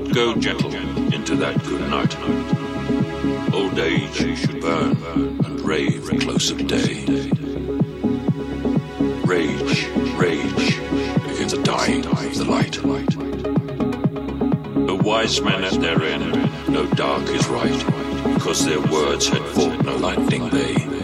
not go gentle into that good night. Old age should burn and rave close of day. Rage, rage against the dying of the light. The wise men at their end know dark is right, because their words had fought no lightning they.